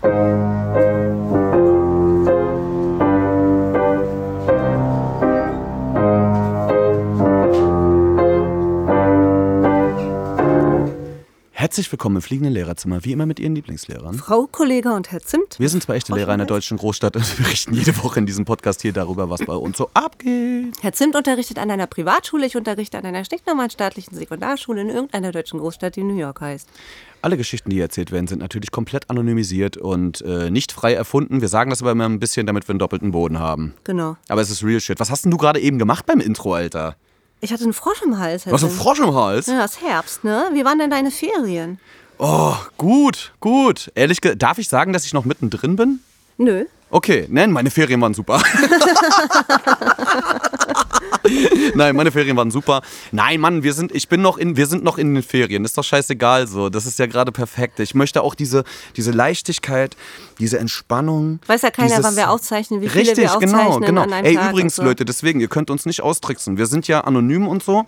Thank you. Herzlich willkommen im fliegenden Lehrerzimmer, wie immer mit Ihren Lieblingslehrern. Frau Kollege und Herr Zimt. Wir sind zwei echte Lehrer in der deutschen Großstadt und wir berichten jede Woche in diesem Podcast hier darüber, was bei uns so abgeht. Herr Zimt unterrichtet an einer Privatschule, ich unterrichte an einer stinknormalen staatlichen Sekundarschule in irgendeiner deutschen Großstadt, die New York heißt. Alle Geschichten, die hier erzählt werden, sind natürlich komplett anonymisiert und äh, nicht frei erfunden. Wir sagen das aber immer ein bisschen, damit wir einen doppelten Boden haben. Genau. Aber es ist real shit. Was hast denn du gerade eben gemacht beim Intro, Alter? Ich hatte einen Frosch im Hals. Hast einen. Frosch im Hals? Ja, ist Herbst, ne? Wie waren denn deine Ferien? Oh, gut, gut. Ehrlich gesagt, darf ich sagen, dass ich noch mittendrin bin? Nö. Okay, nein, meine Ferien waren super. Nein, meine Ferien waren super. Nein, Mann, wir sind, ich bin noch in, wir sind noch in den Ferien. Ist doch scheißegal so. Das ist ja gerade perfekt. Ich möchte auch diese, diese Leichtigkeit, diese Entspannung. Weiß ja keiner, dieses- wann wir aufzeichnen, wie viele Richtig, wir aufzeichnen genau, genau. an einem Ey, Tag übrigens, so. Leute, deswegen, ihr könnt uns nicht austricksen. Wir sind ja anonym und so.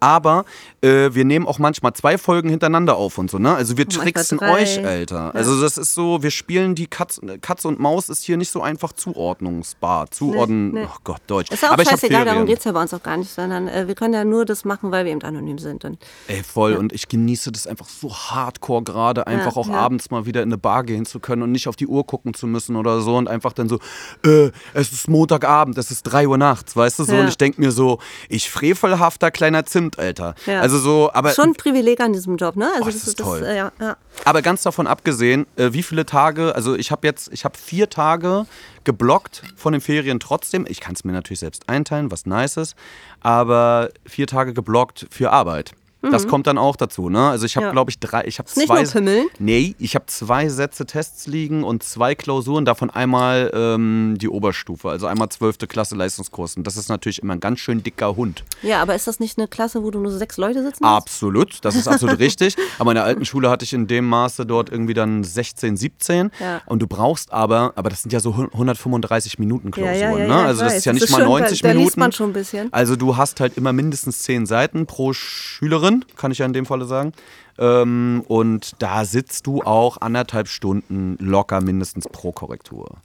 Aber äh, wir nehmen auch manchmal zwei Folgen hintereinander auf und so, ne? Also wir manchmal tricksen euch, Alter. Also das ist so, wir spielen die Katz, Katz und Maus ist hier nicht so einfach zuordnungsbar. Zuordnen, nee. oh Gott, Deutsch. Ist ja auch Aber scheißegal, darum geht es ja bei uns auch gar nicht, sondern äh, wir können ja nur das machen, weil wir eben anonym sind. Und Ey, voll. Und ich genieße das einfach so hardcore gerade, einfach auch ja. abends mal wieder in eine Bar gehen zu können und nicht auf die Uhr gucken zu müssen oder so und einfach dann so, äh, es ist Montagabend, es ist 3 Uhr nachts, weißt du so? Ja. Und ich denke mir so, ich frevelhafter kleiner Zimt, Alter. Ja. Also so, aber, schon ein Privileg an diesem Job, ne? Also Oh, das ist toll. äh, ja, ja. aber ganz davon abgesehen, äh, wie viele Tage, also ich habe jetzt, ich habe vier Tage geblockt von den Ferien trotzdem. Ich kann es mir natürlich selbst einteilen, was nice ist, aber vier Tage geblockt für Arbeit. Das kommt dann auch dazu, ne? Also ich habe, Mhm. Ja. glaube ich, drei, ich habe nicht zwei. nur Pimmeln? Nee, ich habe zwei Sätze Tests liegen und zwei Klausuren, davon einmal ähm, die Oberstufe, also einmal 12. Klasse Leistungskurs. Und das ist natürlich immer ein ganz schön dicker Hund. Ja, aber ist das nicht eine Klasse, wo du nur sechs Leute sitzen hast? Absolut, das ist absolut richtig. Aber in der alten Schule hatte ich in dem Maße dort irgendwie dann 16, 17. Ja. Und du brauchst aber, aber das sind ja so 135 Minuten Klausuren. Ja, ne? also das ist ja nicht mal da- 90 da liest Minuten. man schon ein bisschen. Also du hast halt immer mindestens 10 Seiten pro Schülerin, kann ich ja in dem Falle sagen. Ähm, und da sitzt du auch anderthalb Stunden locker mindestens pro Korrektur.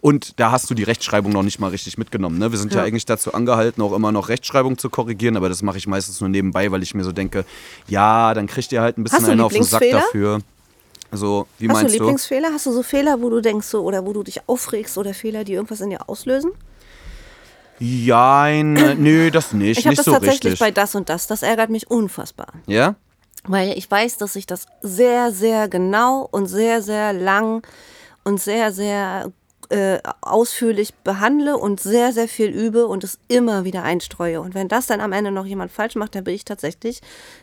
Und da hast du die Rechtschreibung noch nicht mal richtig mitgenommen. Ne? Wir sind ja. Ja. eigentlich dazu angehalten, auch immer noch Rechtschreibung zu korrigieren, aber das mache ich meistens nur nebenbei, weil ich mir so denke, ja, dann kriegt ihr halt ein bisschen Hast du einen auf den Sack dafür. So, wie Hast du meinst du? Lieblingsfehler? Hast du so Fehler, wo du denkst so, oder wo du dich aufregst oder Fehler, die irgendwas in dir auslösen? Ja, nö, das nicht. Ich habe das so tatsächlich richtig. bei das und das. Das ärgert mich unfassbar. ja? Weil ich weiß, dass ich das sehr, sehr genau und sehr, sehr lang und sehr, sehr äh, ausführlich behandle und sehr, sehr viel übe und es immer wieder einstreue. Und wenn das dann am Ende noch jemand falsch macht, dann bin ich tatsächlich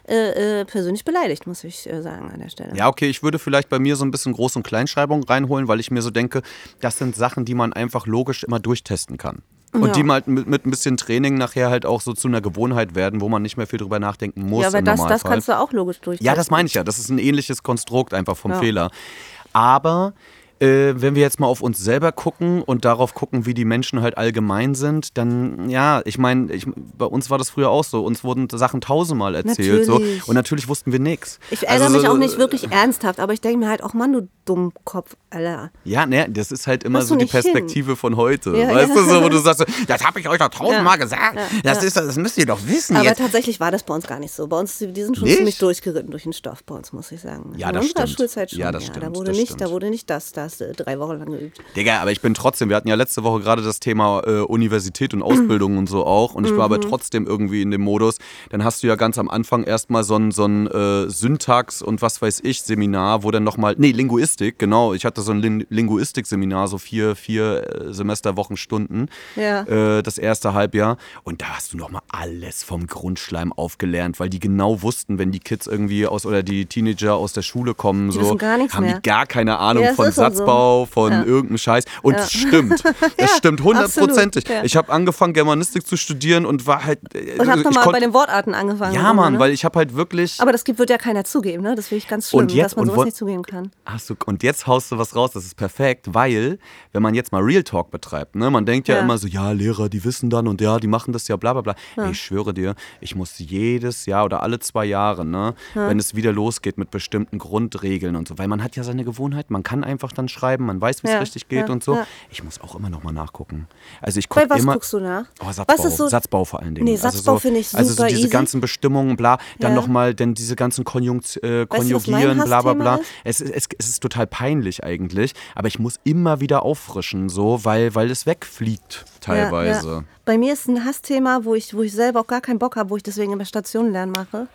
äh, äh, persönlich beleidigt, muss ich äh, sagen an der Stelle. Ja, okay, ich würde vielleicht bei mir so ein bisschen Groß- und Kleinschreibung reinholen, weil ich mir so denke, das sind Sachen, die man einfach logisch immer durchtesten kann. Und Ja. die mal mit, mit ein bisschen Training nachher halt auch so zu einer Gewohnheit werden, wo man nicht mehr viel drüber nachdenken muss. Ja, aber das, das kannst du auch logisch durchziehen. Ja, das meine ich ja. Das ist ein ähnliches Konstrukt einfach vom Ja. Fehler. Aber äh, wenn wir jetzt mal auf uns selber gucken und darauf gucken, wie die Menschen halt allgemein sind, dann ja, ich meine, bei uns war das früher auch so. Uns wurden Sachen tausendmal erzählt. So, und natürlich wussten wir nichts. Ich ärgere mich so- auch nicht wirklich ernsthaft, aber ich denke mir halt, auch Mann, du Dummkopf, Alter. Ja, ne, das ist halt immer Hast so die nicht hin. Perspektive von heute. Ja, weißt ja. du, so, wo du sagst, das habe ich euch doch tausendmal Ja. gesagt. Das, ist, das müsst ihr doch wissen Aber jetzt. tatsächlich war das bei uns gar nicht so. Bei uns, die sind schon Nicht? ziemlich durchgeritten durch den Stoff bei uns, muss ich sagen. Ja, In das unserer stimmt. Schulzeit schon. Ja, das Da stimmt, wurde, das nicht, stimmt. da wurde nicht das, da hast du drei Wochen lang geübt. Digga, aber ich bin trotzdem, wir hatten ja letzte Woche gerade das Thema äh, Universität und Ausbildung und so auch. Und ich war Mhm. aber trotzdem irgendwie in dem Modus. Dann hast du ja ganz am Anfang erstmal so ein, so ein äh, Syntax und was weiß ich Seminar, wo dann nochmal, nee, Linguistik, genau. Ich hatte so ein Lin Linguistik-Seminar, so vier, vier äh, Semesterwochenstunden. Ja. Äh, das erste Halbjahr. Und da hast du nochmal alles vom Grundschleim aufgelernt, weil die genau wussten, wenn die Kids irgendwie aus oder die Teenager aus der Schule kommen, so, gar nichts haben die gar keine Ahnung Ja, von ist auch so. Satzbau, von Ja. irgendeinem Scheiß. Und Ja. es stimmt. Es stimmt hundertprozentig. Ich habe angefangen, Germanistik zu studieren und war halt. äh, Und hab nochmal bei den Wortarten angefangen. Ja, Mann, ne? weil ich habe halt wirklich. Aber das gibt, wird ja keiner zugeben, ne? Das finde ich ganz schlimm, Und jetzt- dass man sowas nicht zugeben kann. Du, und jetzt haust du was raus, das ist perfekt, weil, wenn man jetzt mal Real Talk betreibt, ne, man denkt ja, Ja. immer so, ja, Lehrer, die wissen dann und ja, die machen das ja, bla bla bla. Ey, ich schwöre dir, ich muss jedes Jahr oder alle zwei Jahre, ne, wenn es wieder losgeht mit bestimmten Grundregeln und so, weil man hat ja seine Gewohnheit, man kann einfach dann kann schreiben, man weiß, wie es Ja, richtig geht ja, und so. ja. Ich muss auch immer noch mal nachgucken. Also ich Bei gucke was immer. guckst du nach? Oh, Satzbau. Was ist so- Satzbau vor allen Dingen. Nee, also Satzbau so, finde ich Also so super diese easy. ganzen Bestimmungen, bla, dann Ja. nochmal, denn diese ganzen Konjunkt, äh, was mein Konjugieren, bla bla bla. Es, es, es ist total peinlich eigentlich, aber ich muss immer wieder auffrischen, so, weil, weil es wegfliegt teilweise. Bei mir ist ein Hassthema, wo ich, wo ich selber auch gar keinen Bock habe, wo ich deswegen immer Stationenlernen mache.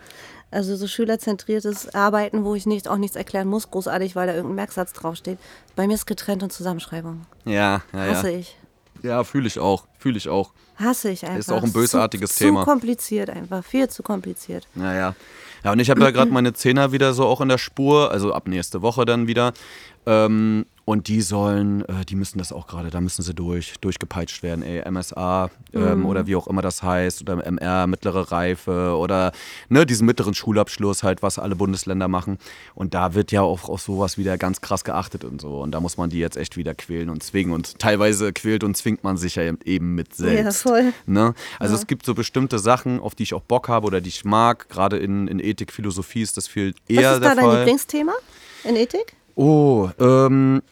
Also so schülerzentriertes Arbeiten, wo ich nicht, auch nichts erklären muss, großartig, weil da irgendein Merksatz draufsteht. Bei mir ist getrennt und Zusammenschreibung. Ja, ja, ja. Hasse ich. Ja, fühle ich auch. Fühle ich auch. Hasse ich einfach. auch ein bösartiges zu, Thema. Zu kompliziert einfach, viel zu kompliziert. Naja. Ja, und ich habe ja gerade meine Zehner wieder so auch in der Spur, also ab nächste Woche dann wieder. Ähm, und die sollen, äh, die müssen das auch gerade, da müssen sie durch, durchgepeitscht werden, ey, MSA ähm, oder wie auch immer das heißt, oder MR, mittlere Reife oder ne, diesen mittleren Schulabschluss halt, was alle Bundesländer machen. Und da wird ja auch auf sowas wieder ganz krass geachtet und so. Und da muss man die jetzt echt wieder quälen und zwingen. Und teilweise quält und zwingt man sich ja eben mit selbst. voll. Ne? Also es gibt so bestimmte Sachen, auf die ich auch Bock habe oder die ich mag. Gerade in, in Ethik, Philosophie ist das viel eher Was ist da dein Fall. Lieblingsthema in Ethik? Oh, ähm,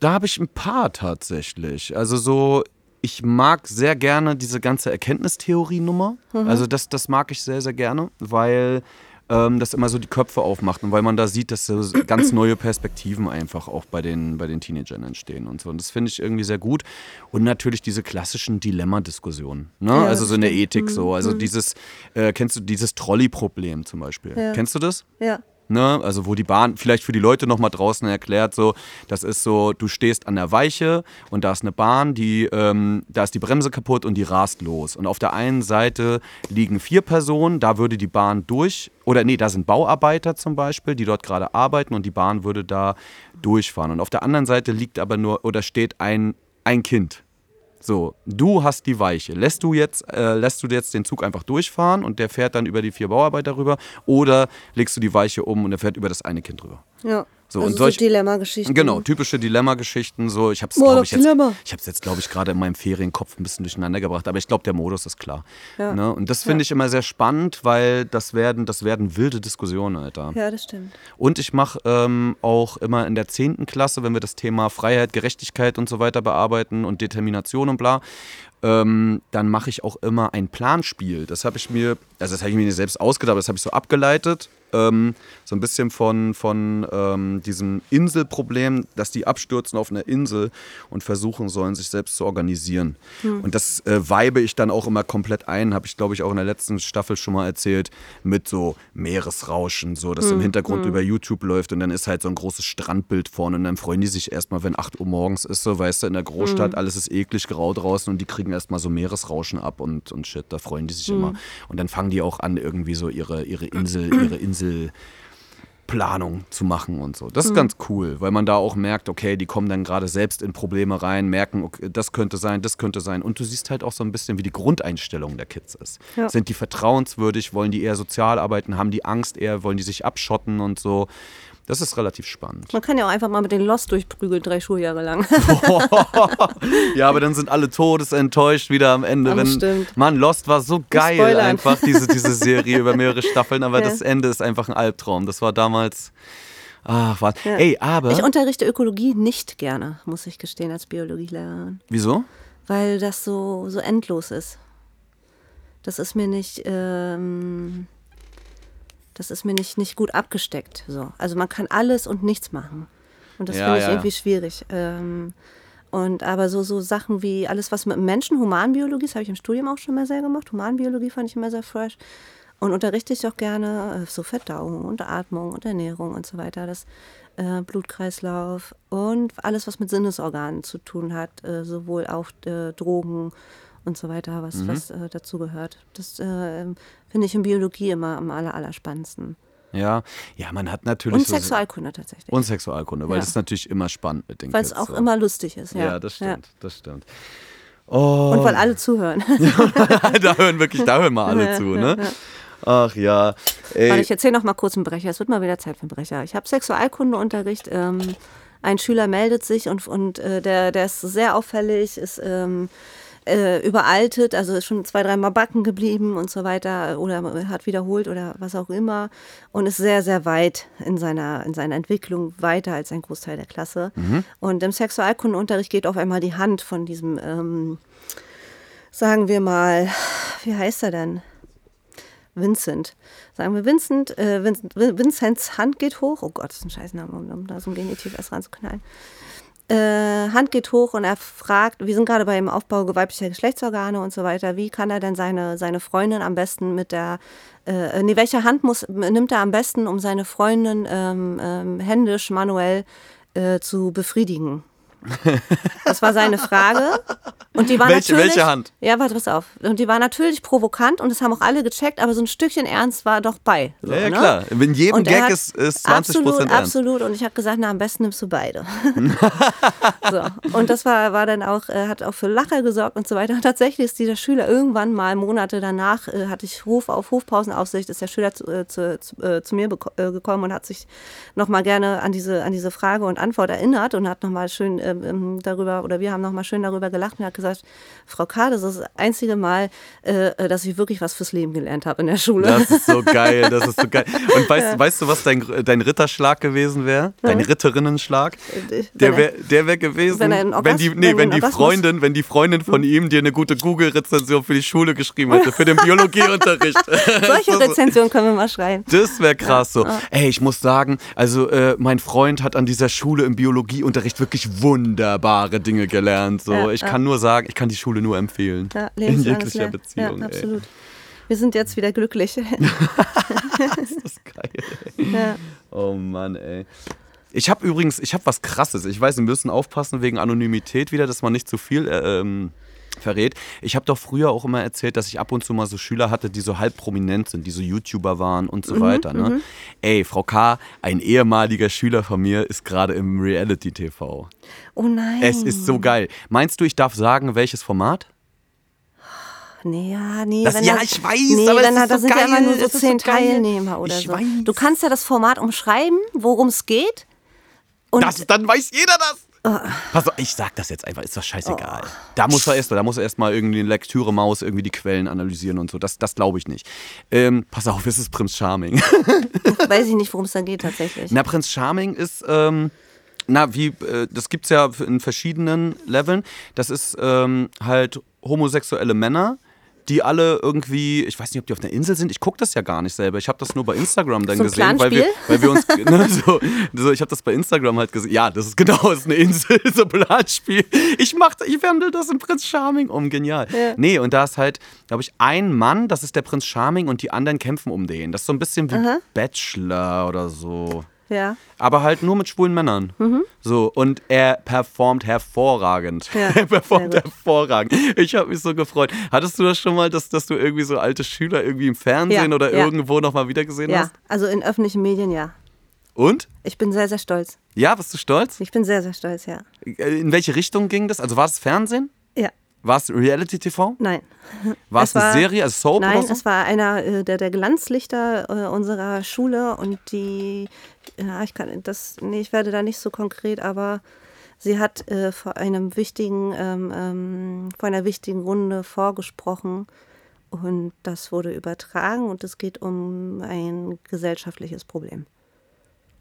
da habe ich ein paar tatsächlich. Also so, ich mag sehr gerne diese ganze Erkenntnistheorie-Nummer. Mhm. Also das, das mag ich sehr, sehr gerne, weil ähm, das immer so die Köpfe aufmacht und weil man da sieht, dass so ganz neue Perspektiven einfach auch bei den, bei den Teenagern entstehen und so. Und das finde ich irgendwie sehr gut. Und natürlich diese klassischen Dilemma-Diskussionen. Ne? Ja, also so in der. Ethik so. Also dieses, äh, kennst du dieses Trolley-Problem zum Beispiel? Ja. Kennst du das? Ja. Ne? Also wo die Bahn, vielleicht für die Leute nochmal draußen erklärt, so, das ist so, du stehst an der Weiche und da ist eine Bahn, die, ähm, da ist die Bremse kaputt und die rast los. Und auf der einen Seite liegen vier Personen, da würde die Bahn durch, oder nee, da sind Bauarbeiter zum Beispiel, die dort gerade arbeiten und die Bahn würde da durchfahren. Und auf der anderen Seite liegt aber nur, oder steht ein, ein Kind. So, du hast die Weiche. Lässt du jetzt, äh, lässt du jetzt den Zug einfach durchfahren und der fährt dann über die vier Bauarbeiter rüber oder legst du die Weiche um und er fährt über das eine Kind rüber? Ja. So, also und solch- so Dilemma-Geschichten. Genau, typische Dilemma-Geschichten. So, ich habe es, glaube ich, jetzt, Dilemma. ich habe es jetzt, glaube ich, gerade in meinem Ferienkopf ein bisschen durcheinander gebracht. Aber ich glaube, der Modus ist klar. Ja. Ne? Und das finde ich immer sehr spannend, weil das werden, das werden wilde Diskussionen, Alter. Ja, das stimmt. Und ich mache ähm, auch immer in der 10. Klasse, wenn wir das Thema Freiheit, Gerechtigkeit und so weiter bearbeiten und Determination und bla, ähm, dann mache ich auch immer ein Planspiel. Das habe ich mir, also das habe ich mir nicht selbst ausgedacht, aber das habe ich so abgeleitet. Ähm, so ein bisschen von, von ähm, diesem Inselproblem, dass die abstürzen auf einer Insel und versuchen sollen, sich selbst zu organisieren. Und das äh, weibe ich dann auch immer komplett ein, habe ich glaube ich auch in der letzten Staffel schon mal erzählt, mit so Meeresrauschen, so dass im Hintergrund über YouTube läuft und dann ist halt so ein großes Strandbild vorne und dann freuen die sich erstmal, wenn 8 Uhr morgens ist, so weißt du, in der Großstadt, alles ist eklig grau draußen und die kriegen erstmal so Meeresrauschen ab und, und shit, da freuen die sich immer. Und dann fangen die auch an, irgendwie so ihre, ihre Insel, ihre Insel Planung zu machen und so. Das ist ganz cool, weil man da auch merkt, okay, die kommen dann gerade selbst in Probleme rein, merken, okay, das könnte sein, das könnte sein. Und du siehst halt auch so ein bisschen, wie die Grundeinstellung der Kids ist. Ja. Sind die vertrauenswürdig, wollen die eher sozial arbeiten, haben die Angst eher, wollen die sich abschotten und so. Das ist relativ spannend. Man kann ja auch einfach mal mit den Lost durchprügeln, drei Schuljahre lang. ja, aber dann sind alle todesenttäuscht wieder am Ende. Aber wenn, stimmt. Mann, Lost war so geil spoilern. einfach, diese, diese Serie über mehrere Staffeln, aber Ja. das Ende ist einfach ein Albtraum. Das war damals. Ach, was. Ja. Ey, aber. Ich unterrichte Ökologie nicht gerne, muss ich gestehen, als Biologielehrerin. wieso? Weil das so, so endlos ist. Das ist mir nicht. Ähm, das ist mir nicht, nicht gut abgesteckt. So. Also man kann alles und nichts machen. Und das Ja, finde ich ja, ja. irgendwie schwierig. Ähm, und aber so, so Sachen wie alles, was mit Menschen, Humanbiologie, das habe ich im Studium auch schon mal sehr gemacht. Humanbiologie fand ich immer sehr fresh. Und unterrichte ich auch gerne äh, so Verdauung und Atmung und Ernährung und so weiter. Das äh, Blutkreislauf und alles, was mit Sinnesorganen zu tun hat, äh, sowohl auch äh, Drogen und so weiter, was, Mhm. was äh, dazu gehört. Das äh, finde ich in Biologie immer am aller, aller spannendsten. Ja, ja, man hat natürlich. Und so- Sexualkunde tatsächlich. Und Sexualkunde, weil Ja. das ist natürlich immer spannend mit den Weil es auch so. immer lustig ist. Ja, Ja, das stimmt, das stimmt. Oh, Und weil alle zuhören. da hören wirklich, da hören mal alle Ja, zu, ja, ne? Ach ja. Ey, Warte, ich erzähle noch mal kurz einen Brecher. Es wird mal wieder Zeit für einen Brecher. Ich habe Sexualkundeunterricht. Ähm, ein Schüler meldet sich und, und äh, der, der ist sehr auffällig, ist ähm, äh, überaltet, also ist schon zwei, dreimal backen geblieben und so weiter oder hat wiederholt oder was auch immer und ist sehr, sehr weit in seiner, in seiner Entwicklung, weiter als ein Großteil der Klasse. Und im Sexualkundenunterricht geht auf einmal die Hand von diesem, ähm, sagen wir mal, wie heißt er denn? Vincent. Sagen wir Vincent, äh, Vincent, Vincents Hand geht hoch. Oh Gott, das ist ein Scheißname, um, um da so ein Genitiv erst ranzuknallen. Äh, Hand geht hoch und er fragt, wir sind gerade beim Aufbau weiblicher Geschlechtsorgane und so weiter, wie kann er denn seine, seine Freundin am besten mit der, äh, nee, welche Hand muss, nimmt er am besten, um seine Freundin ähm, ähm, händisch, manuell äh, zu befriedigen? Das war seine Frage. Und die war Welche- natürlich, welche Hand? Ja, warte, pass auf. Und die war natürlich provokant und das haben auch alle gecheckt, aber so ein Stückchen Ernst war doch bei. So, Ja, ja, ne? klar. In jedem Und Gag hat- ist, ist 20 absolut, Prozent ernst. Absolut. Und ich habe gesagt, na, am besten nimmst du beide. so. Und das war, war dann auch, äh, hat auch für Lacher gesorgt und so weiter. Und tatsächlich ist dieser Schüler irgendwann mal Monate danach, äh, hatte ich Ruf auf Hofpausenaufsicht, ist der Schüler zu, äh, zu, zu, äh, mir äh, gekommen und hat sich nochmal gerne an diese, an diese Frage und Antwort erinnert und hat nochmal schön ähm, ähm, darüber, oder wir haben nochmal schön darüber gelacht und hat gesagt, Frau K., das ist das einzige Mal, äh, äh, dass ich wirklich was fürs Leben gelernt habe in der Schule. Das ist so geil, das ist so geil. Und weißt, weißt du, was dein, dein Ritterschlag gewesen wäre? Dein Ritterinnenschlag? Wenn Der er- wäre der wär gewesen, wenn er einen wenn die, Orgasmus- nee, wenn wenn er die Orgasmus- Freundin, wenn die Freundin von ihm dir eine gute Google-Rezension für die Schule geschrieben hätte, für den Biologieunterricht. Solche Rezensionen können wir mal schreiben. Das wäre krass so. Ey, ich muss sagen, also äh, mein Freund hat an dieser Schule im Biologieunterricht wirklich wunderbare Dinge gelernt. So, Ja, ich kann nur sagen, ich kann die Schule nur empfehlen. Ja, In jeglicher Lernen. Beziehung. Ja, ey. absolut. Wir sind jetzt wieder glücklich. Das ist geil. ja. Oh Mann, ey. Ich habe übrigens, ich habe was Krasses. Ich weiß, wir müssen aufpassen wegen Anonymität wieder, dass man nicht zu viel äh, ähm, verrät. Ich habe doch früher auch immer erzählt, dass ich ab und zu mal so Schüler hatte, die so halb prominent sind, die so YouTuber waren und so weiter. Ne? Ey, Frau K., ein ehemaliger Schüler von mir ist gerade im Reality-TV. Oh nein. Es ist so geil. Meinst du, ich darf sagen, welches Format? Nee, ja, nee. Das- ja, da- ich weiß, nee, aber es wenn ist da, da so sind ja immer geil, nur so zehn so geil. Teilnehmer oder Ich so. weiß. Du kannst ja das Format umschreiben, worum es geht. Und Das, dann weiß jeder das. Oh. Pass auf, ich sag das jetzt einfach, ist doch scheißegal. Da muss er erst, da muss er erst mal irgendwie eine Lektüre-Maus irgendwie die Quellen analysieren und so. Das, das glaube ich nicht. Ähm, pass auf, es ist Prinz Charming. weiß ich nicht, worum es da geht tatsächlich. Na, Prinz Charming ist, ähm, na, wie, äh, das gibt's ja in verschiedenen Leveln. Das ist ähm, halt homosexuelle Männer, die alle irgendwie, ich weiß nicht, ob die auf einer Insel sind. Ich gucke das ja gar nicht selber. Ich habe das nur bei Instagram dann So gesehen, weil wir, weil wir uns, ne, so, so, ich habe das bei Instagram halt gesehen. Ja, das ist genau, das ist eine Insel, so ein Planspiel. Ich mach, ich wandle das in Prinz Charming um, genial. Ja. Nee, und da ist halt, glaube ich, ein Mann, das ist der Prinz Charming und die anderen kämpfen um den. Das ist so ein bisschen wie Bachelor oder so. Ja. Aber halt nur mit schwulen Männern. So, und er performt hervorragend. Ja, er performt hervorragend. Ich habe mich so gefreut. Hattest du das schon mal, dass, dass du irgendwie so alte Schüler irgendwie im Fernsehen Ja, oder ja. irgendwo nochmal wiedergesehen Ja, hast? also in öffentlichen Medien ja. Und? Ich bin sehr, sehr stolz. Ja, bist du stolz? Ich bin sehr, sehr stolz, ja. In welche Richtung ging das? Also war es Fernsehen? Ja, War es Reality-TV? nein. War es Es eine war- Serie, also Soap Nein, oder so? es war einer äh, der, der Glanzlichter äh, unserer Schule und die, ja, ich kann das, nee, ich werde da nicht so konkret, aber sie hat äh, vor einem wichtigen, ähm, ähm, vor einer wichtigen Runde vorgesprochen und das wurde übertragen und es geht um ein gesellschaftliches Problem.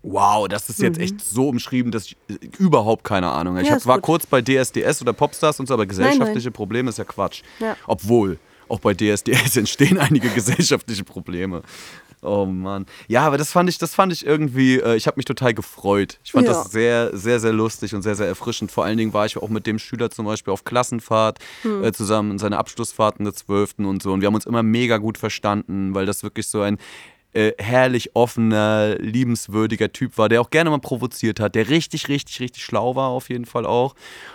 Wow, das ist jetzt echt so umschrieben, dass ich äh, überhaupt keine Ahnung habe. Ich Mhm. Ja, hab, ist war gut. kurz bei DSDS oder Popstars und so, aber gesellschaftliche Probleme ist ja Quatsch. Ja. Obwohl, auch bei DSDS entstehen einige gesellschaftliche Probleme. Oh Mann. Ja, aber das fand ich, das fand ich irgendwie, äh, ich habe mich total gefreut. Ich fand Ja. das sehr, sehr, sehr lustig und sehr, sehr erfrischend. Vor allen Dingen war ich auch mit dem Schüler zum Beispiel auf Klassenfahrt, Hm. äh, zusammen in seiner Abschlussfahrt in der 12. und so. Und wir haben uns immer mega gut verstanden, weil das wirklich so ein äh, herrlich offener, liebenswürdiger Typ war, der auch gerne mal provoziert hat, der richtig, richtig, richtig schlau war auf jeden Fall auch.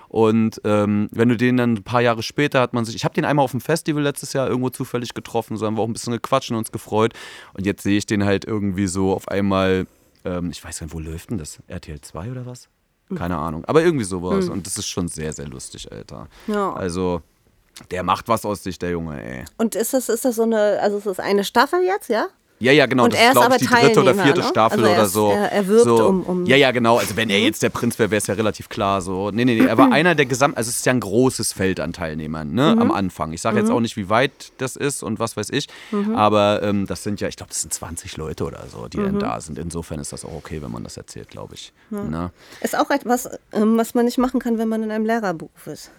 Und ähm, wenn du den dann ein paar Jahre später hat man sich, ich habe den einmal auf dem Festival letztes Jahr irgendwo zufällig getroffen, so haben wir auch ein bisschen gequatscht und uns gefreut. Und jetzt sehe ich den halt irgendwie so auf einmal, ähm, ich weiß gar nicht, wo läuft denn das? RTL 2 oder was? Keine Ahnung, aber irgendwie sowas. Und das ist schon sehr, sehr lustig, Alter. Ja. Also, der macht was aus sich, der Junge, ey. Und ist das, ist das so eine, also ist eine Staffel jetzt, ja? Ja, ja, genau. Und das er ist, glaube aber ich, die dritte oder vierte ne? Staffel Also er oder ist- so. er- er wirbt so. um- um- Ja, ja, genau. Also wenn er jetzt der Prinz wäre, wäre es ja relativ klar so. Nee, nee, nee. Er war einer der Gesamt... Also es ist ja ein großes Feld an Teilnehmern, ne? Mhm. Am Anfang. Ich sage jetzt auch nicht, wie weit das ist und was weiß ich. Mhm. Aber ähm, das sind ja, ich glaube, das sind 20 Leute oder so, die Mhm. dann da sind. Insofern ist das auch okay, wenn man das erzählt, glaube ich. Ne? Ist auch etwas, ähm, was man nicht machen kann, wenn man in einem Lehrerberuf ist.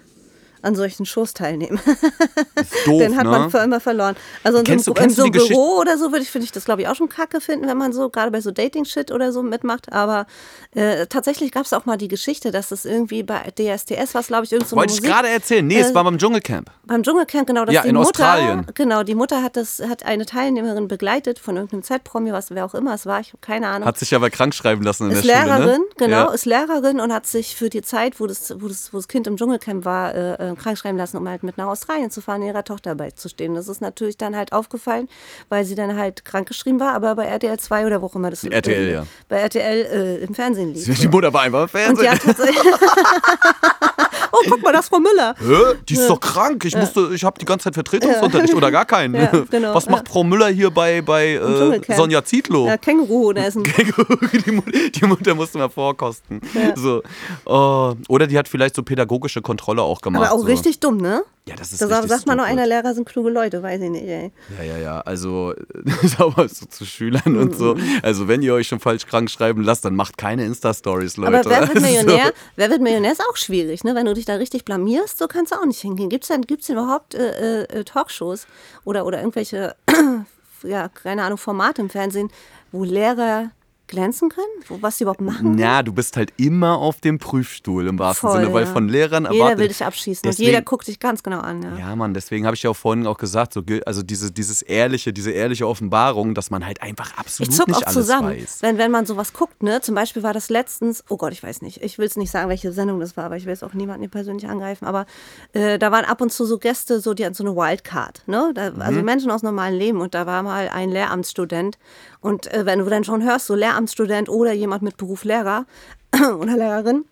An solchen Shows teilnehmen. Doof, Den hat ne? man für immer verloren. Also in Kennst so du- einem, so Büro oder so würde ich, finde ich das, glaube ich, auch schon kacke finden, wenn man so, gerade bei so Dating-Shit oder so mitmacht. Aber äh, tatsächlich gab es auch mal die Geschichte, dass es irgendwie bei DSDS war, glaube ich, irgend so Wollte ich Musik- gerade erzählen. Nee, es Äh, war beim Dschungelcamp. Beim Dschungelcamp, genau, dass Ja, die in Mutter, Australien. genau, die Mutter hat das, hat eine Teilnehmerin begleitet von irgendeinem Z-Promi, was wer auch immer es war, ich habe keine Ahnung. Hat sich aber krank schreiben lassen in ist der Schule, Lehrerin, ne? genau, Ja. ist Lehrerin und hat sich für die Zeit, wo das, wo das, wo das Kind im Dschungelcamp war, äh, äh, krank schreiben lassen, um halt mit nach Australien zu fahren, ihrer Tochter beizustehen. Das ist natürlich dann halt aufgefallen, weil sie dann halt krankgeschrieben war, aber bei RTL 2 oder wo auch immer das RTL, ja. Bei RTL äh, im Fernsehen lief. Die Mutter war einfach im Und die Fernsehen. hat. oh, guck mal, das ist Frau Müller. Hä? Die ist doch krank. Ich musste, ich habe die ganze Zeit Vertretungsunterricht oder gar keinen. Genau, Was macht Frau Müller hier bei, bei äh. Sonja Zietlow? Ja, Känguru essen. die, Mutter, die Mutter musste mal vorkosten. So. Oh. Oder die hat vielleicht so pädagogische Kontrolle auch gemacht. Aber auch so. richtig dumm, ne? Ja, das ist Da sagt, sagt man stupid. einer Lehrer sind kluge Leute, weiß ich nicht, ey. Ja, ja, ja. Also, sauber so zu Schülern und so. Also, wenn ihr euch schon falsch krank schreiben lasst, dann macht keine Insta-Stories, Leute. Aber wer wird Also, Millionär? Wer wird Millionär ist auch schwierig, ne? Wenn du dich da richtig blamierst, so kannst du auch nicht hingehen. Gibt es denn, gibt's denn überhaupt äh, äh, Talkshows oder, oder irgendwelche, ja, keine Ahnung, Formate im Fernsehen, wo Lehrer glänzen können? Wo, was sie überhaupt machen? Ja, du bist halt immer auf dem Prüfstuhl im wahrsten Voll, Sinne, weil ja. von Lehrern Jeder erwartet. will dich abschießen Deswegen- und jeder guckt dich ganz genau an. Ja. Ja, Mann, deswegen habe ich ja auch vorhin auch gesagt, so, also diese, dieses ehrliche, diese ehrliche Offenbarung, dass man halt einfach absolut Ich zuck nicht auch alles zusammen, weiß. wenn, wenn man sowas guckt, ne? Zum Beispiel war das letztens, oh Gott, ich weiß nicht, ich will es nicht sagen, welche Sendung das war, aber ich will jetzt auch niemanden persönlich angreifen, aber äh, da waren ab und zu so Gäste, so die hatten so eine Wildcard, ne? Da, Mhm. Also Menschen aus normalem Leben und da war mal ein Lehramtsstudent und äh, wenn du dann schon hörst, so Lehramtsstudent oder jemand mit Beruf Lehrer oder Lehrerin,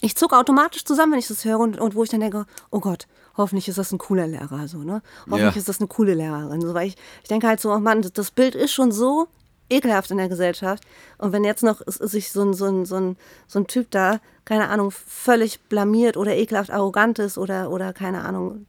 ich zucke automatisch zusammen, wenn ich das höre und, und wo ich dann denke, oh Gott, hoffentlich ist das ein cooler Lehrer, so, ne? Hoffentlich Ja. ist das eine coole Lehrerin. So, weil ich, ich denke halt so, oh Mann, das Bild ist schon so ekelhaft in der Gesellschaft. Und wenn jetzt noch sich so ein, so ein, so ein, so ein Typ da, keine Ahnung, völlig blamiert oder ekelhaft arrogant ist oder, oder keine Ahnung,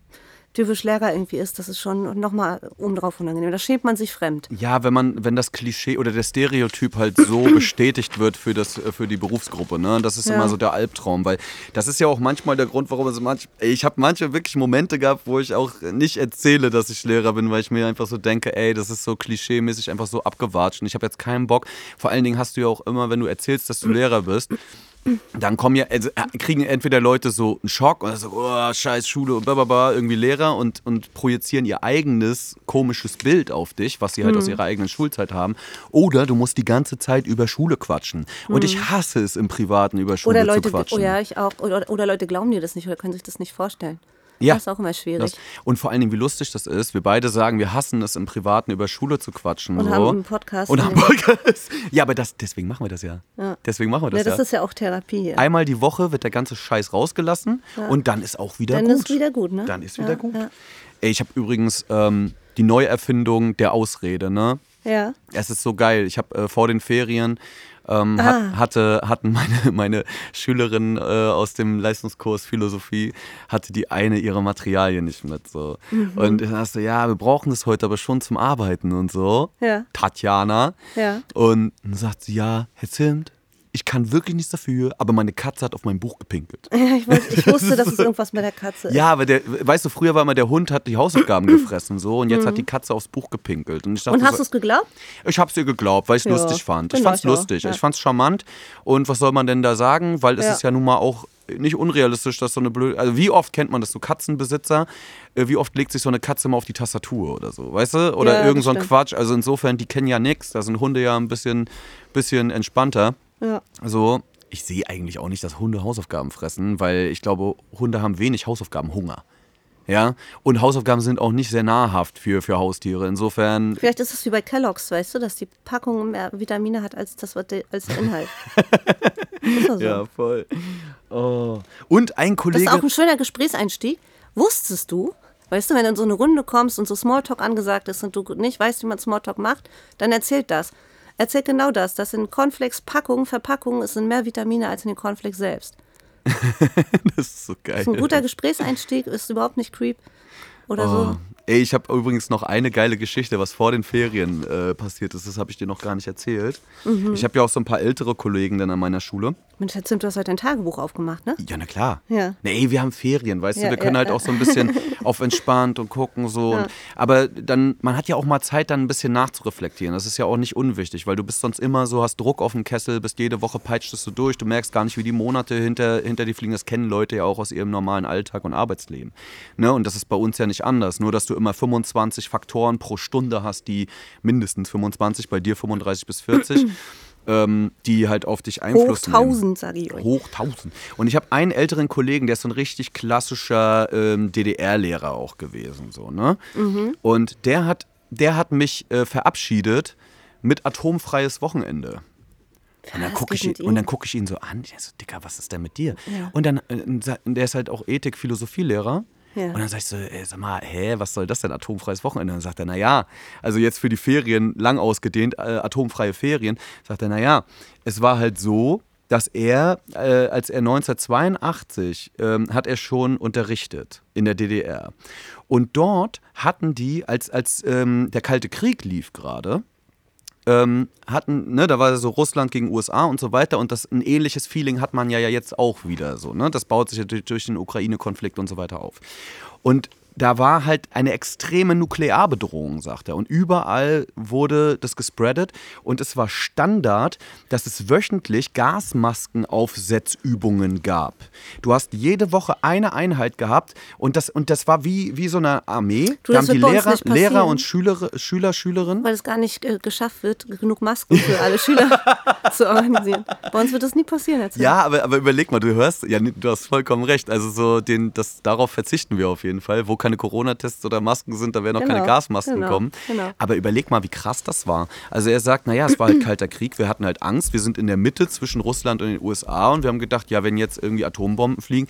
typisch Lehrer irgendwie ist, das ist schon nochmal obendrauf unangenehm. Da schämt man sich fremd. Ja, wenn man, wenn das Klischee oder der Stereotyp halt so bestätigt wird für, das, äh, für die Berufsgruppe, ne? Das ist Ja. immer so der Albtraum, weil das ist ja auch manchmal der Grund, warum es manch, ich habe manche wirklich Momente gehabt, wo ich auch nicht erzähle, dass ich Lehrer bin, weil ich mir einfach so denke, ey, das ist so klischeemäßig einfach so abgewatscht und ich habe jetzt keinen Bock. Vor allen Dingen hast du ja auch immer, wenn du erzählst, dass du Lehrer bist, dann kommen ja, also, äh, kriegen entweder Leute so einen Schock oder so, oh, scheiß Schule und blablabla, irgendwie Lehrer und, und projizieren ihr eigenes komisches Bild auf dich, was sie halt Mhm. aus ihrer eigenen Schulzeit haben. Oder du musst die ganze Zeit über Schule quatschen. Und ich hasse es im Privaten über Schule Mhm. Oder Leute, zu quatschen. oh ja, ich auch. Oder, oder Leute glauben dir das nicht oder können sich das nicht vorstellen. Ja. Das ist auch immer schwierig. Das, und vor allen Dingen, wie lustig das ist. Wir beide sagen, wir hassen es im Privaten über Schule zu quatschen. Und so. haben einen Podcast. Und haben Podcast. Ja, aber das, deswegen machen wir das ja. Ja. Deswegen machen wir das ja, das ja. ist ja auch Therapie. Ja. Einmal die Woche wird der ganze Scheiß rausgelassen und dann ist auch wieder Dann gut. ist wieder gut, ne? Dann ist wieder Ja, gut. ja. Ey, ich habe übrigens ähm, die Neuerfindung der Ausrede, ne? Ja. Es ist so geil. Ich habe äh, vor den Ferien ähm, Ah. hat, hatte, hatten meine, meine Schülerin äh, aus dem Leistungskurs Philosophie, hatte die eine ihre Materialien nicht mit. So. Mhm. Und dann hast du, ja, wir brauchen das heute aber schon zum Arbeiten und so. Ja. Tatjana. Ja. Und dann sagt sie, ja, Herr Zimt, ich kann wirklich nichts dafür, aber meine Katze hat auf mein Buch gepinkelt. Ja, ich, wollte, ich wusste, dass es irgendwas mit der Katze ist. Ja, aber der, weißt du, früher war immer der Hund hat die Hausaufgaben gefressen so und jetzt hat die Katze aufs Buch gepinkelt. Und, ich dachte Mhm. Und hast du es geglaubt? ich hab's ihr geglaubt, weil ich es Ja, lustig fand. Ich genau, fand's ich auch, lustig. ja. Ich fand's charmant. Und was soll man denn da sagen? Weil es Ja. ist ja nun mal auch nicht unrealistisch, dass so eine blöde. Also wie oft kennt man das so Katzenbesitzer? Äh, Wie oft legt sich so eine Katze mal auf die Tastatur oder so, weißt du? Oder Ja, irgend so ein. Quatsch. Also insofern, die kennen ja nichts. Da sind Hunde ja ein bisschen, bisschen entspannter. Ja. Also, ich sehe eigentlich auch nicht, dass Hunde Hausaufgaben fressen, weil ich glaube, Hunde haben wenig Hausaufgabenhunger. Ja, und Hausaufgaben sind auch nicht sehr nahrhaft für, für Haustiere. Insofern, Vielleicht ist es wie bei Kellogg's, weißt du, dass die Packung mehr Vitamine hat als, das, als der Inhalt. ist doch so. ja, voll. Oh. Und ein Das Kollege. ist auch ein schöner Gesprächseinstieg. Wusstest du, Weißt du, wenn du in so eine Runde kommst und so Smalltalk angesagt ist und du nicht weißt, wie man Smalltalk macht, dann erzählt das. Erzählt genau das, dass in Cornflakes-Packungen, Verpackungen, es sind mehr Vitamine als in den Cornflakes selbst. das ist so geil. Das ist ein guter Gesprächseinstieg, ist überhaupt nicht creep oder so. Oh. Ey, ich habe übrigens noch eine geile Geschichte, was vor den Ferien äh, passiert ist. Das habe ich dir noch gar nicht erzählt. Mhm. Ich habe ja auch so ein paar ältere Kollegen dann an meiner Schule. Mensch, Herr Zimt, du hast heute ein Tagebuch aufgemacht, ne? Ja, na klar. Ja. Nee, wir haben Ferien, weißt Ja, du, wir können ja, halt ja. auch so ein bisschen auf entspannt und gucken so. Und, aber dann, man hat ja auch mal Zeit, dann ein bisschen nachzureflektieren. Das ist ja auch nicht unwichtig, weil du bist sonst immer so, hast Druck auf dem Kessel, bist jede Woche peitschtest du durch, du merkst gar nicht, wie die Monate hinter, hinter dir fliegen. Das kennen Leute ja auch aus ihrem normalen Alltag und Arbeitsleben. Ne? Und das ist bei uns ja nicht anders. Nur, dass du immer 25 Faktoren pro Stunde hast, die mindestens 25, bei dir 35 bis 40. ähm, die halt auf dich Einfluss nehmen. 1000, sage ich euch. Hoch 1000. Und ich habe einen älteren Kollegen, der ist so ein richtig klassischer ähm, DDR-Lehrer auch gewesen. So, ne? Und der hat, der hat mich äh, verabschiedet mit atomfreies Wochenende. Und dann gucke ich, und dann guck ich ihn so an. Ich so, Dicker, was ist denn mit dir? Ja. Und dann, äh, der ist halt auch Ethik-Philosophie-Lehrer. Ja. Und dann sag ich so, ey, sag mal, hä, was soll das denn, atomfreies Wochenende? Und dann sagt er, naja, also jetzt für die Ferien lang ausgedehnt, äh, atomfreie Ferien, sagt er, naja, es war halt so, dass er, äh, als er 1982, ähm, hat er schon unterrichtet in der DDR. Und dort hatten die, als, als ähm, der Kalte Krieg lief gerade, ähm, hatten, ne, da war so Russland gegen USA und so weiter und das ein ähnliches Feeling hat man ja, jetzt auch wieder so, ne? Das baut sich durch, durch den Ukraine-Konflikt und so weiter auf. Und da war halt eine extreme Nuklearbedrohung, sagt er. Und überall wurde das gespreadet. Und es war Standard, dass es wöchentlich Gasmaskenaufsetzübungen gab. Du hast jede Woche eine Einheit gehabt. Und das, und das war wie, wie so eine Armee. Du, da haben die Lehrer. Lehrer und Schüler, Schüler, Schülerinnen. Weil es gar nicht äh, geschafft wird, genug Masken für alle Schüler zu organisieren. Bei uns wird das nie passieren. Zimt. Ja, aber, aber überleg mal, du hörst, ja, du hast vollkommen recht. Also so den, das, darauf verzichten wir auf jeden Fall. Wo keine Corona-Tests oder Masken sind, da werden auch keine Genau, Gasmasken genau, kommen. genau. Aber überleg mal, wie krass das war. Also er sagt, naja, es war halt kalter Krieg, wir hatten halt Angst, wir sind in der Mitte zwischen Russland und den USA und wir haben gedacht, ja, wenn jetzt irgendwie Atombomben fliegen.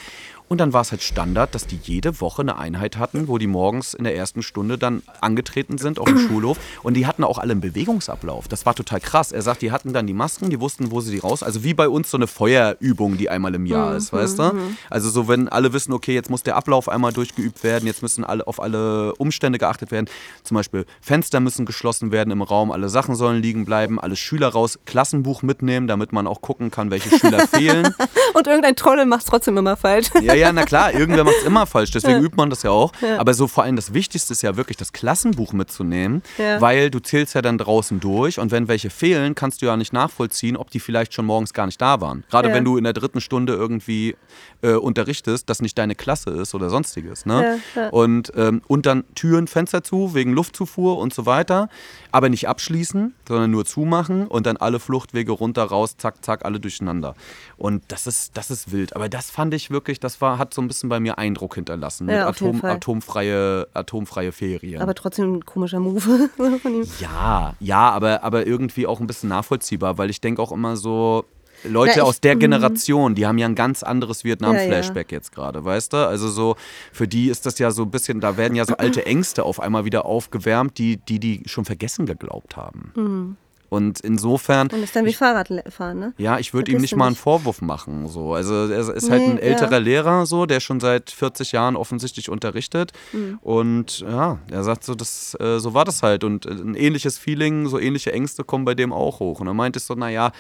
Und dann war es halt Standard, dass die jede Woche eine Einheit hatten, wo die morgens in der ersten Stunde dann angetreten sind auf dem Schulhof. Und die hatten auch alle einen Bewegungsablauf. Das war total krass. Er sagt, die hatten dann die Masken, die wussten, wo sie die raus. Also wie bei uns so eine Feuerübung, die einmal im Jahr ist, weißt du? Also so, wenn alle wissen, okay, jetzt muss der Ablauf einmal durchgeübt werden, jetzt müssen alle auf alle Umstände geachtet werden. Zum Beispiel Fenster müssen geschlossen werden im Raum, alle Sachen sollen liegen bleiben, alle Schüler raus, Klassenbuch mitnehmen, damit man auch gucken kann, welche Schüler fehlen. Und irgendein Troll macht es trotzdem immer falsch. Ja, ja, na klar, irgendwer macht es immer falsch, deswegen übt man das ja auch. Aber so vor allem das Wichtigste ist ja wirklich das Klassenbuch mitzunehmen, weil du zählst ja dann draußen durch und wenn welche fehlen, kannst du ja nicht nachvollziehen, ob die vielleicht schon morgens gar nicht da waren. Gerade wenn du in der dritten Stunde irgendwie äh, unterrichtest, dass nicht deine Klasse ist oder sonstiges. Ne? Und, ähm, und dann Türen, Fenster zu, wegen Luftzufuhr und so weiter. Aber nicht abschließen, sondern nur zumachen und dann alle Fluchtwege runter, raus, zack, zack, alle durcheinander. Und das ist, das ist wild. Aber das fand ich wirklich, das war, hat so ein bisschen bei mir Eindruck hinterlassen. Ja, mit Atom, atomfreie, atomfreie Ferien. Aber trotzdem ein komischer Move von ihm. ja, ja, aber, aber irgendwie auch ein bisschen nachvollziehbar, weil ich denke auch immer so, Leute Na, ich- aus der mhm. Generation, die haben ja ein ganz anderes Ja, Vietnam-Flashback jetzt gerade, weißt du? Also so, für die ist das ja so ein bisschen, da werden ja so alte Ängste auf einmal wieder aufgewärmt, die die, die schon vergessen geglaubt haben. Und insofern, Mhm. Und ist dann wie Fahrradfahren, ne? ja, ich würde ihm nicht mal einen. Vorwurf machen. So. Also er ist halt Nee, ein älterer ja. Lehrer, so, der schon seit 40 Jahren offensichtlich unterrichtet. Mhm. Und ja, er sagt so, das, äh, so war das halt. Und äh, ein ähnliches Feeling, so ähnliche Ängste kommen bei dem auch hoch. Und er meinte so, naja,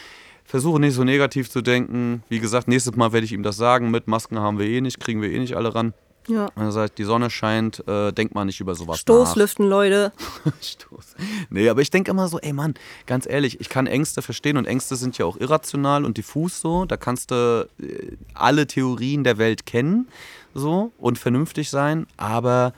versuche nicht so negativ zu denken. Wie gesagt, nächstes Mal werde ich ihm das sagen. Mit Masken haben wir eh nicht, kriegen wir eh nicht alle ran. Ja. Er sagt, die Sonne scheint, äh, denkt mal nicht über sowas nach. Stoßlüften, Leute. Stoß. Nee, aber ich denke immer so, ey Mann, ganz ehrlich, ich kann Ängste verstehen und Ängste sind ja auch irrational und diffus so. Da kannst du äh, alle Theorien der Welt kennen so und vernünftig sein, aber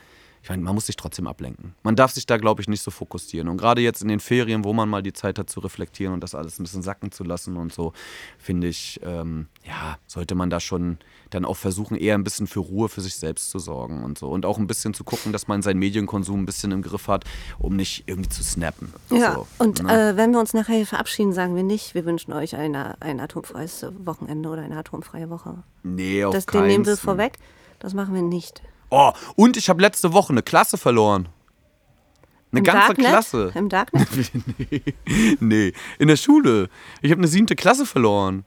ich meine, man muss sich trotzdem ablenken. Man darf sich da, glaube ich, nicht so fokussieren. Und gerade jetzt in den Ferien, wo man mal die Zeit hat zu reflektieren und das alles ein bisschen sacken zu lassen und so, finde ich, ähm, ja, sollte man da schon dann auch versuchen, eher ein bisschen für Ruhe für sich selbst zu sorgen und so. Und auch ein bisschen zu gucken, dass man seinen Medienkonsum ein bisschen im Griff hat, um nicht irgendwie zu snappen. Ja, so, und ne? äh, wenn wir uns nachher hier verabschieden, sagen wir nicht, wir wünschen euch eine, ein atomfreies Wochenende oder eine atomfreie Woche. nee, auf Das, den keinen nehmen wir vorweg. Das machen wir nicht. Oh, und ich habe letzte Woche eine Klasse verloren. Eine Im ganze Darknet? Klasse. Im Darknet? nee, nee, in der Schule. Ich habe eine siebte Klasse verloren.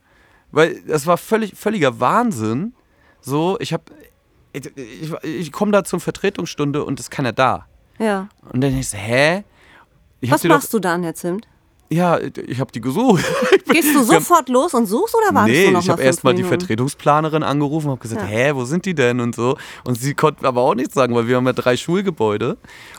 Weil das war völlig, völliger Wahnsinn. So, ich habe. Ich, ich, ich komme da zur Vertretungsstunde und ist keiner da. Ja. Und dann ich so, hä? Ich Was die doch- machst du dann, Herr Zimt? Ja, ich habe die gesucht. Gehst du Wir haben- sofort los und suchst oder wartest nee, du noch ich habe erstmal die? Vertretungsplanerin angerufen und habe gesagt, Ja. hä, wo sind die denn und so. Und sie konnten aber auch nichts sagen, weil wir haben ja drei Schulgebäude.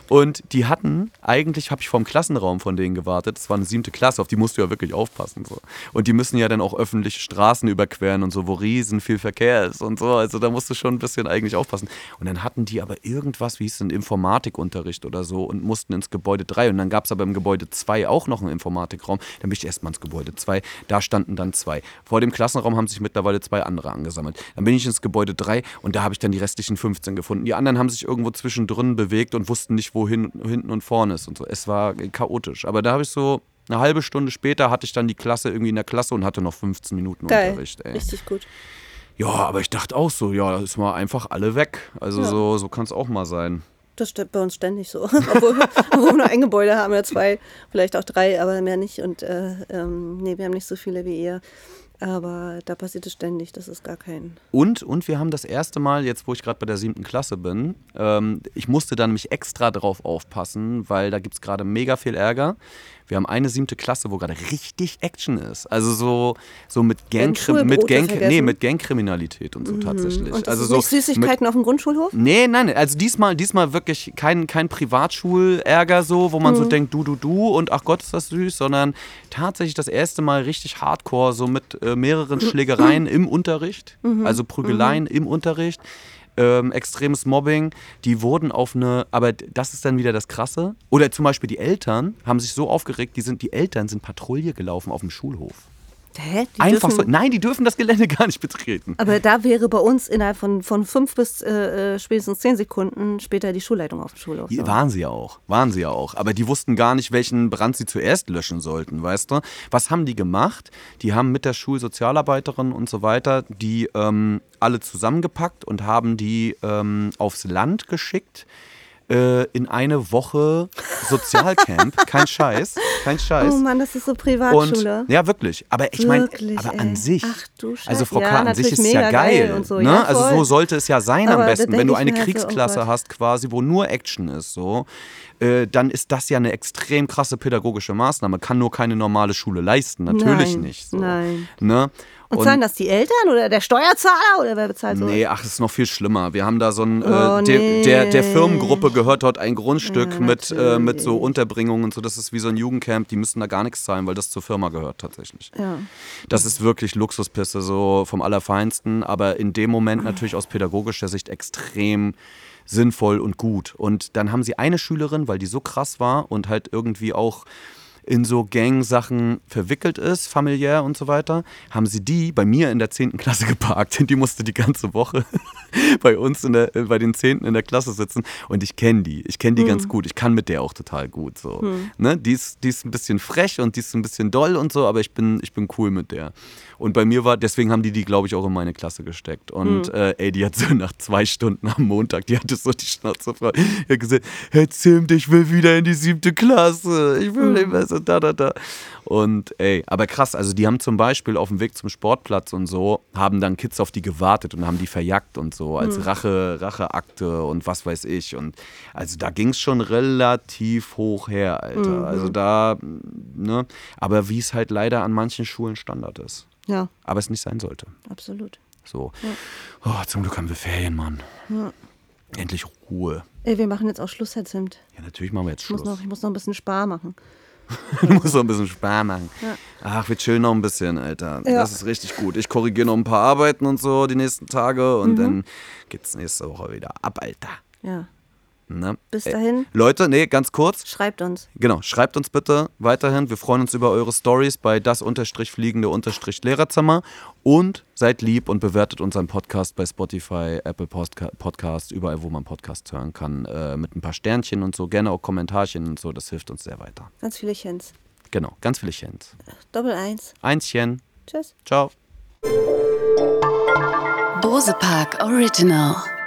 Und die hatten, eigentlich habe ich vorm Klassenraum von denen gewartet. Das war eine siebte Klasse, auf die musst du ja wirklich aufpassen. So. Und die müssen ja dann auch öffentliche Straßen überqueren und so, wo riesen viel Verkehr ist und so. Also da musst du schon ein bisschen eigentlich aufpassen. Und dann hatten die aber irgendwas, wie hieß es, einen Informatikunterricht oder so und mussten ins Gebäude 3. Und dann gab es aber im Gebäude 2 auch noch einen Informatikraum. Dann bin ich erstmal ins Gebäude 2. Da standen dann zwei. Vor dem Klassenraum haben sich mittlerweile zwei andere angesammelt. Dann bin ich ins Gebäude 3 und da habe ich dann die restlichen 15 gefunden. Die anderen haben sich irgendwo zwischendrin bewegt und wussten nicht, wo hin, hinten und vorne ist und so. Es war chaotisch. Aber da habe ich so eine halbe Stunde später hatte ich dann die Klasse irgendwie in der Klasse und hatte noch 15 Minuten Geil. Unterricht. Ey. Richtig gut. Ja, aber ich dachte auch so, ja, ist mal einfach alle weg. Also Ja. so, so kann es auch mal sein. Das steht bei uns ständig so. Obwohl, wir- nur ein Gebäude haben, ja zwei, vielleicht auch drei, aber mehr nicht. Und äh, ähm, nee, wir haben nicht so viele wie ihr. Aber da passiert es ständig, das ist gar kein. Und, und wir haben das erste Mal, jetzt wo ich gerade bei der siebten Klasse bin, ähm, ich musste da nämlich extra drauf aufpassen, weil da gibt es gerade mega viel Ärger. Wir haben eine siebte Klasse, wo gerade richtig Action ist. Also so, so mit, Gang, Schulbrote mit, Gang, nee, mit Gangkriminalität und so tatsächlich. Und also so nicht Süßigkeiten auf dem Grundschulhof? Nee, nein, also diesmal, diesmal wirklich kein, kein Privatschulerger so, wo man Mhm. so denkt, du, du, du und ach Gott, ist das süß, sondern tatsächlich das erste Mal richtig hardcore, so mit äh, mehreren Schlägereien im Unterricht, Mhm. also Prügeleien im Unterricht. Ähm, extremes Mobbing, die wurden auf eine, aber das ist dann wieder das Krasse. Oder zum Beispiel die Eltern haben sich so aufgeregt, die, sind, die Eltern sind Patrouille gelaufen auf dem Schulhof. Hä? Die Einfach so, dürfen, nein, die dürfen das Gelände gar nicht betreten. Aber da wäre bei uns innerhalb von, von fünf bis äh, äh, spätestens zehn Sekunden später die Schulleitung auf dem Schulhof. So. Waren sie ja auch, waren sie ja auch. Aber die wussten gar nicht, welchen Brand sie zuerst löschen sollten, weißt du? Was haben die gemacht? Die haben mit der Schulsozialarbeiterin und so weiter die ähm, alle zusammengepackt und haben die ähm, aufs Land geschickt äh, in eine Woche Sozialcamp. kein Scheiß, kein Scheiß. Oh Mann, das ist so Und Privatschule. ja, wirklich. Aber ich meine, aber ey. an sich. Ach du Scheiße. Also Frau Ja, K. an sich ist ja mega geil. geil und so, ne? ja, also so sollte es ja sein Aber am besten, wenn du eine halt oh Kriegsklasse Gott. hast, quasi, wo nur Action ist, so, äh, dann ist das ja eine extrem krasse pädagogische Maßnahme. Kann nur keine normale Schule leisten. Natürlich Nein, nicht. So. nein. Ne? Und, zahlen das die Eltern oder der Steuerzahler oder wer bezahlt so? Nee, ach, das ist noch viel schlimmer. Wir haben da so ein, äh, Oh, der, nee. der, der Firmengruppe gehört dort ein Grundstück Ja, mit, äh, mit so natürlich. Unterbringung und so. Das ist wie so ein Jugendcamp. Die müssen da gar nichts zahlen, weil das zur Firma gehört tatsächlich. Ja. Das ist wirklich Luxuspisse, so vom Allerfeinsten, aber in dem Moment natürlich aus pädagogischer Sicht extrem sinnvoll und gut. Und dann haben sie eine Schülerin, weil die so krass war und halt irgendwie auch in so Gang-Sachen verwickelt ist, familiär und so weiter, haben sie die bei mir in der 10. Klasse geparkt. Die musste die ganze Woche bei uns in der, äh, bei den 10. in der Klasse sitzen. Und ich kenne die. Ich kenne die ganz gut. Ich kann mit der auch total gut. So. Ne? Die, ist, die ist ein bisschen frech und die ist ein bisschen doll und so, aber ich bin, ich bin cool mit der. Und bei mir war, deswegen haben die die, glaube ich, auch in meine Klasse gesteckt. Und äh, ey, die hat so nach zwei Stunden am Montag, die hatte so die Schnauze frei. Die hat gesagt, Herr Zimt, ich will wieder in die siebte Klasse. Ich will nicht mehr so da, da, da. Und ey, aber krass, also die haben zum Beispiel auf dem Weg zum Sportplatz und so, haben dann Kids auf die gewartet und haben die verjagt und so, als Rache, Racheakte und was weiß ich. Und also da ging es schon relativ hoch her, Alter. Also da, ne, aber wie es halt leider an manchen Schulen Standard ist. Ja, Aber es nicht sein sollte. absolut. So. Oh, zum Glück haben wir Ferien, Mann. Endlich Ruhe. Ey, wir machen jetzt auch Schluss, Herr Zimt. Ja, natürlich machen wir jetzt Ich muss Schluss. noch, ich muss noch ein bisschen Spar machen. Du musst noch ein bisschen Spaß machen. Ach, wir chillen noch ein bisschen, Alter. Ja. Das ist richtig gut. Ich korrigiere noch ein paar Arbeiten und so die nächsten Tage Mhm. und dann geht's nächste Woche wieder ab, Alter. Ja. Ne? Bis Ey, dahin. Leute, nee, ganz kurz. Schreibt uns. Genau, schreibt uns bitte weiterhin. Wir freuen uns über eure Stories bei das unterstrich fliegende unterstrich Lehrerzimmer und seid lieb und bewertet unseren Podcast bei Spotify, Apple Postka Podcast, überall, wo man Podcasts hören kann, äh, mit ein paar Sternchen und so, gerne auch Kommentarchen und so. Das hilft uns sehr weiter. Ganz viele Chens. Genau, ganz viele Chens. Doppel eins. Einschen. Tschüss. Ciao. Bose Park Original.